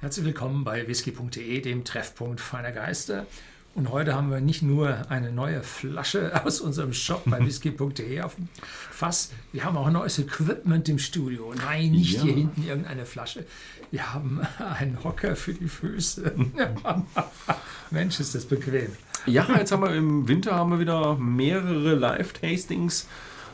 Herzlich willkommen bei whisky.de, dem Treffpunkt feiner Geister. Und heute haben wir nicht nur eine neue Flasche aus unserem Shop bei whisky.de auf dem Fass, wir haben auch neues Equipment im Studio. Nein, nicht ja. hier hinten irgendeine Flasche. Wir haben einen Hocker für die Füße. Mensch, ist das bequem. Ja, jetzt haben wir im Winter haben wir wieder mehrere Live-Tastings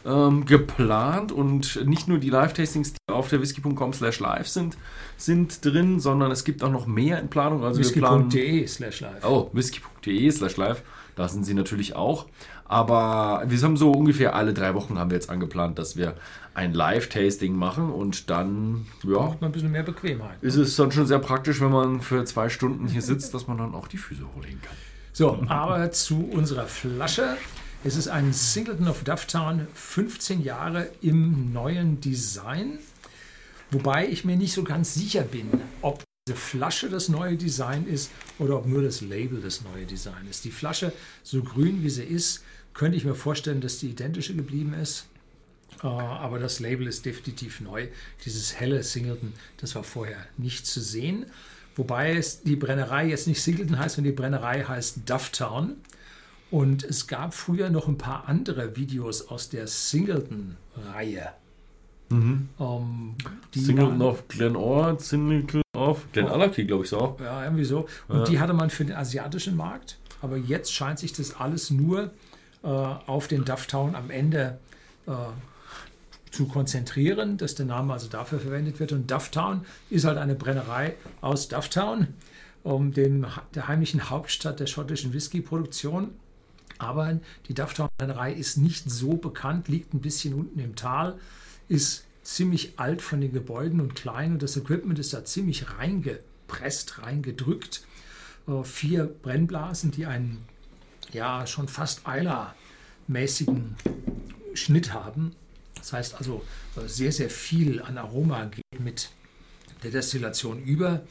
ähm, geplant und nicht nur die Live-Tastings, die auf der whisky.com slash live sind, sind drin, sondern es gibt auch noch mehr in Planung. Also whisky.de slash live. Oh, whisky.de slash live, da sind sie natürlich auch. Aber wir haben so ungefähr alle drei Wochen haben wir jetzt angeplant, dass wir ein Live-Tasting machen und dann ja, braucht man ein bisschen mehr Bequemheit. Ist es dann schon sehr praktisch, wenn man für zwei Stunden hier sitzt, dass man dann auch die Füße hochlegen kann. So, aber zu unserer Flasche. Es ist ein Singleton of Dufftown, 15 Jahre im neuen Design. Wobei ich mir nicht so ganz sicher bin, ob diese Flasche das neue Design ist oder ob nur das Label das neue Design ist. Die Flasche, so grün wie sie ist, könnte ich mir vorstellen, dass die identische geblieben ist. Äh, aber das Label ist definitiv neu. Dieses helle Singleton, das war vorher nicht zu sehen. Wobei es die Brennerei jetzt nicht Singleton heißt, sondern die Brennerei heißt Dufftown. Und es gab früher noch ein paar andere Videos aus der Singleton-Reihe. Mhm. Um, ähm, Singleton of Glen Ord, Singleton of Glen Alaki, glaube ich so. Ja, irgendwie so. Und ja. die hatte man für den asiatischen Markt. Aber jetzt scheint sich das alles nur äh, auf den Dufftown am Ende äh, zu konzentrieren, dass der Name also dafür verwendet wird. Und Dufftown ist halt eine Brennerei aus Dufftown, um dem, der heimlichen Hauptstadt der schottischen Whisky-Produktion. Aber die Dufftown-Brennerei ist nicht so bekannt, liegt ein bisschen unten im Tal, ist ziemlich alt von den Gebäuden und klein und das Equipment ist da ziemlich reingepresst, reingedrückt. Äh, vier Brennblasen, die einen ja schon fast Eiler-mäßigen Schnitt haben. Das heißt also äh, sehr, sehr viel an Aroma geht mit der Destillation über.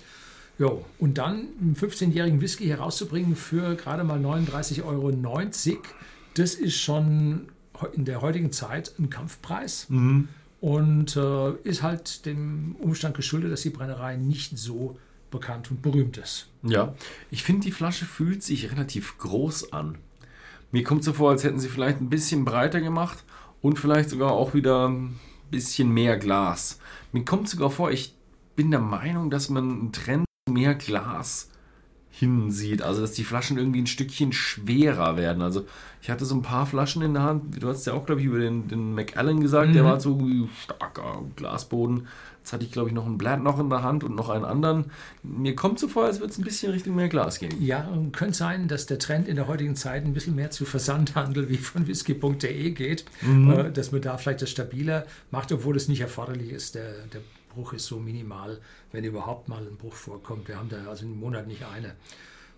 Jo, und dann einen 15-jährigen Whisky herauszubringen für gerade mal 39,90 Euro, das ist schon in der heutigen Zeit ein Kampfpreis. Mhm. Und äh, ist halt dem Umstand geschuldet, dass die Brennerei nicht so bekannt und berühmt ist. Ja, ich finde, die Flasche fühlt sich relativ groß an. Mir kommt so vor, als hätten sie vielleicht ein bisschen breiter gemacht und vielleicht sogar auch wieder ein bisschen mehr Glas. Mir kommt sogar vor, ich bin der Meinung, dass man einen Trend mehr Glas hinsieht. Also, dass die Flaschen irgendwie ein Stückchen schwerer werden. Also, ich hatte so ein paar Flaschen in der Hand. Du hast ja auch, glaube ich, über den, den McAllen gesagt, mhm. der war so starker Glasboden. Jetzt hatte ich, glaube ich, noch einen Blatt noch in der Hand und noch einen anderen. Mir kommt so vor, als würde es ein bisschen Richtung mehr Glas gehen. Ja, könnte sein, dass der Trend in der heutigen Zeit ein bisschen mehr zu Versandhandel wie von whisky.de geht, mhm. Äh, dass man da vielleicht das stabiler macht, obwohl es nicht erforderlich ist. Der, der Bruch ist so minimal, wenn überhaupt mal ein Bruch vorkommt. Wir haben da also im Monat nicht eine.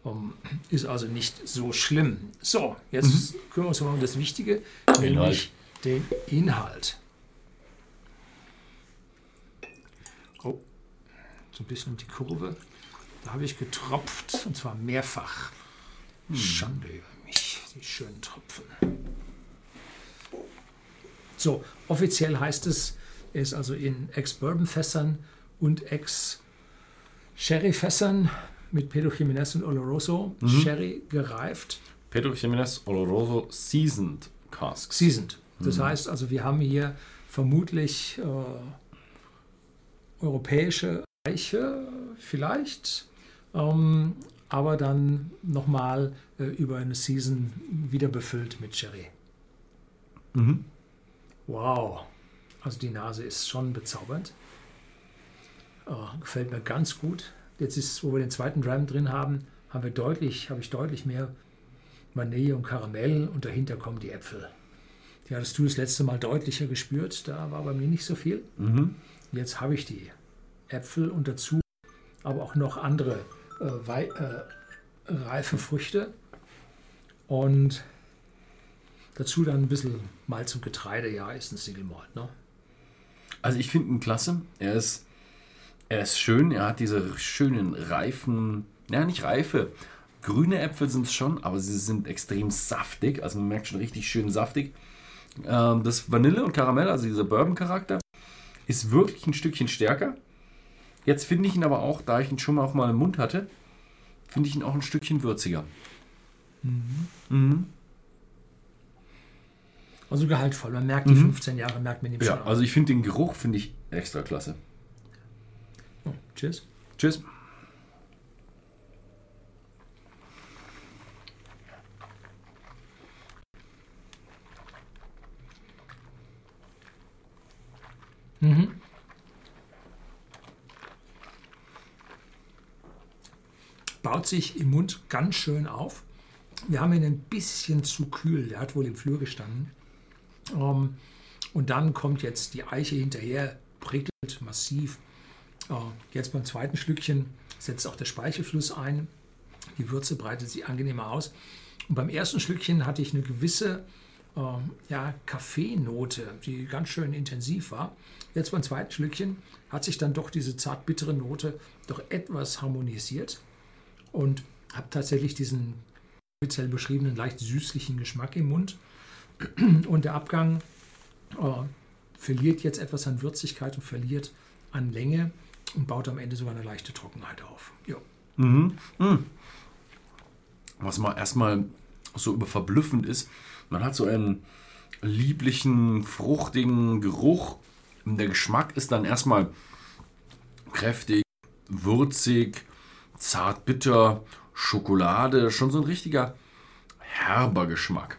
Um, ist also nicht so schlimm. So, jetzt mhm. kümmern wir uns mal um das Wichtige, nämlich den Inhalt. Oh, so ein bisschen die Kurve. Da habe ich getropft und zwar mehrfach. Hm. Schande über mich, die schönen Tropfen. So, offiziell heißt es, er ist also in Ex-Bourbon-Fässern und Ex-Sherry-Fässern mit Pedro Jiménez und Oloroso mhm. Sherry gereift. Pedro Jiménez Oloroso Seasoned Cask. Seasoned. Das mhm. heißt also, wir haben hier vermutlich äh, europäische Eiche vielleicht, ähm, aber dann nochmal äh, über eine Season wieder befüllt mit Sherry. Mhm. Wow. Also die Nase ist schon bezaubernd. Oh, gefällt mir ganz gut. Jetzt ist, wo wir den zweiten Dram drin haben, haben wir deutlich, habe ich deutlich mehr Vanille und Karamell und dahinter kommen die Äpfel. Die hattest du das letzte Mal deutlicher gespürt, da war bei mir nicht so viel. Mhm. Jetzt habe ich die Äpfel und dazu aber auch noch andere äh, äh, reife Früchte und dazu dann ein bisschen Malz und Getreide. Ja, ist ein Single Malt. Ne? Also ich finde ihn klasse. Er ist, er ist schön. Er hat diese schönen reifen, ja nicht reife, grüne Äpfel sind es schon, aber sie sind extrem saftig. Also man merkt schon richtig schön saftig. Ähm, das Vanille und Karamell, also dieser Bourbon-Charakter, ist wirklich ein Stückchen stärker. Jetzt finde ich ihn aber auch, da ich ihn schon mal auf meinem Mund hatte, finde ich ihn auch ein Stückchen würziger. Mhm. Also gehaltvoll. Man merkt die 15 Jahre, merkt man ihm Ja, schon. an. also ich finde den Geruch finde ich extra klasse. Oh, cheers. Tschüss. Baut sich im Mund ganz schön auf. Wir haben ihn ein bisschen zu kühl. Der hat wohl im Flur gestanden. Ähm, und dann kommt jetzt die Eiche hinterher, prickelt massiv. Äh, jetzt beim zweiten Schlückchen setzt auch der Speichelfluss ein. Die Würze breitet sich angenehmer aus. Und beim ersten Schlückchen hatte ich eine gewisse ähm, ja, Kaffeenote, die ganz schön intensiv war. Jetzt beim zweiten Schlückchen hat sich dann doch diese zart bittere Note doch etwas harmonisiert und habe tatsächlich diesen speziell beschriebenen leicht süßlichen Geschmack im Mund. Und der Abgang äh, verliert jetzt etwas an Würzigkeit und verliert an Länge und baut am Ende sogar eine leichte Trockenheit auf. Ja. Was mal erstmal so über verblüffend ist, man hat so einen lieblichen, fruchtigen Geruch. Der Geschmack ist dann erstmal kräftig, würzig, zart bitter, Schokolade, schon so ein richtiger herber Geschmack.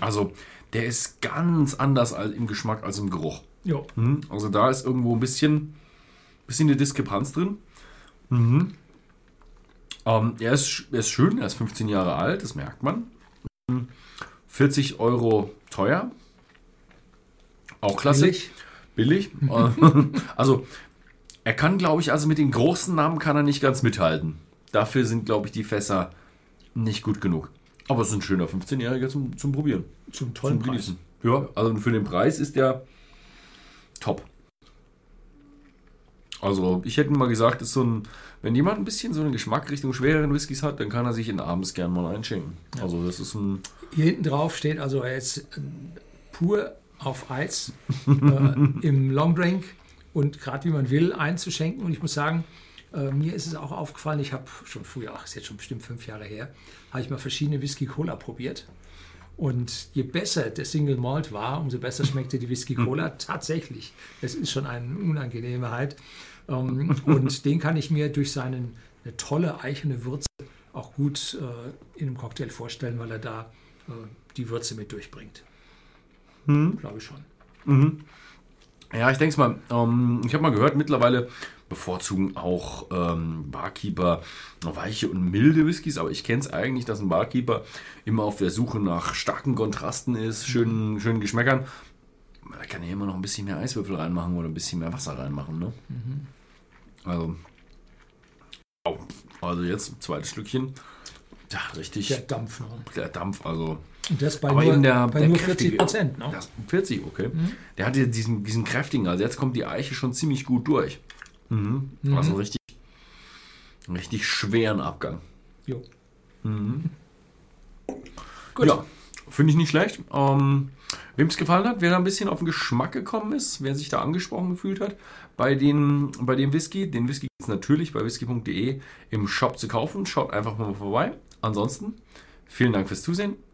Also der ist ganz anders im Geschmack als im Geruch. Ja. Mhm. Also da ist irgendwo ein bisschen, bisschen eine Diskrepanz drin. Mhm. Ähm, er, ist, er ist schön, er ist 15 Jahre alt, das merkt man. Mhm. 40 Euro teuer. Auch klasse. Billig. Billig. Äh, also er kann, glaube ich, also mit den großen Namen kann er nicht ganz mithalten. Dafür sind, glaube ich, die Fässer nicht gut genug. Aber es ist ein schöner 15-Jähriger zum, zum Probieren. Zum tollen Zum Preis. Ja, also für den Preis ist der top. Also ich hätte mal gesagt, ist so ein, wenn jemand ein bisschen so einen Geschmack Richtung schwereren Whiskys hat, dann kann er sich ihn abends gern mal einschenken. Also das ist ein, Hier hinten drauf steht also er ist äh, pur auf Eis äh, im Longdrink und gerade wie man will einzuschenken. Und ich muss sagen, äh, mir ist es auch aufgefallen, ich habe schon früher, ach, ist jetzt schon bestimmt fünf Jahre her, habe ich mal verschiedene Whisky Cola probiert. Und je besser der Single Malt war, umso besser schmeckte die Whisky Cola tatsächlich. Das ist schon eine Unangenehmheit. Ähm, und den kann ich mir durch seine eine tolle eichene Würze auch gut äh, in einem Cocktail vorstellen, weil er da äh, die Würze mit durchbringt. Glaube ich schon. Ja, ich denke es mal, ähm, ich habe mal gehört, mittlerweile bevorzugen auch ähm, Barkeeper weiche und milde Whiskys, aber ich kenne es eigentlich, dass ein Barkeeper immer auf der Suche nach starken Kontrasten ist, schönen, schönen Geschmäckern. Da kann er immer noch ein bisschen mehr Eiswürfel reinmachen oder ein bisschen mehr Wasser reinmachen. Ne? Also, wow. also jetzt zweites Stückchen. Ja, richtig. Der Dampf noch. Der Dampf, also. Und das bei Aber nur, der, bei der nur kräftige- 40 Prozent. Ne? Das, 40, okay. Der hatte diesen, diesen kräftigen, also jetzt kommt die Eiche schon ziemlich gut durch. Mhm. Also einen richtig, richtig schweren Abgang. Jo. Gut. Ja, finde ich nicht schlecht. Ähm, Wem es gefallen hat, wer da ein bisschen auf den Geschmack gekommen ist, wer sich da angesprochen gefühlt hat, bei, den, bei dem Whisky, den Whisky gibt es natürlich bei whisky.de im Shop zu kaufen. Schaut einfach mal vorbei. Ansonsten, vielen Dank fürs Zusehen